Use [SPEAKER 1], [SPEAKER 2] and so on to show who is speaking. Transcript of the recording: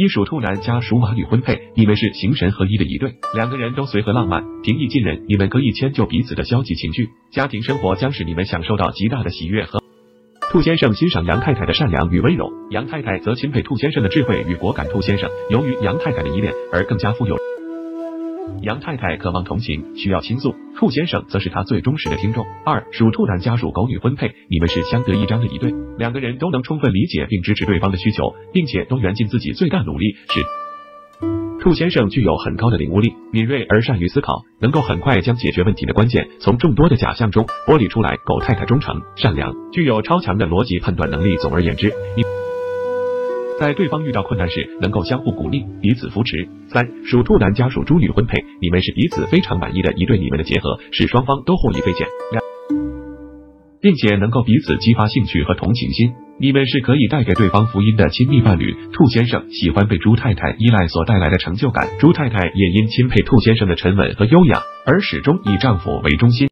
[SPEAKER 1] 一属兔男加属马女婚配，你们是形神合一的一对，两个人都随和浪漫，平易近人，你们可以迁就彼此的消极情绪，家庭生活将使你们享受到极大的喜悦和。兔先生欣赏杨太太的善良与温柔，杨太太则钦佩兔先生的智慧与果敢。兔先生由于杨太太的依恋而更加富有。杨太太渴望同情，需要倾诉，兔先生则是她最忠实的听众。二属兔男家属狗女婚配，你们是相得益彰的一对，两个人都能充分理解并支持对方的需求，并且都源尽自己最大努力。是兔先生具有很高的领悟力，敏锐而善于思考，能够很快将解决问题的关键从众多的假象中剥离出来。狗太太忠诚、善良，具有超强的逻辑判断能力。总而言之，你。在对方遇到困难时，能够相互鼓励，彼此扶持。三属兔男家属猪女婚配，你们是彼此非常满意的一对，你们的结合使双方都获益匪浅，并且能够彼此激发兴趣和同情心，你们是可以带给对方福音的亲密伴侣。兔先生喜欢被猪太太依赖所带来的成就感，猪太太也因钦佩兔先生的沉稳和优雅，而始终以丈夫为中心。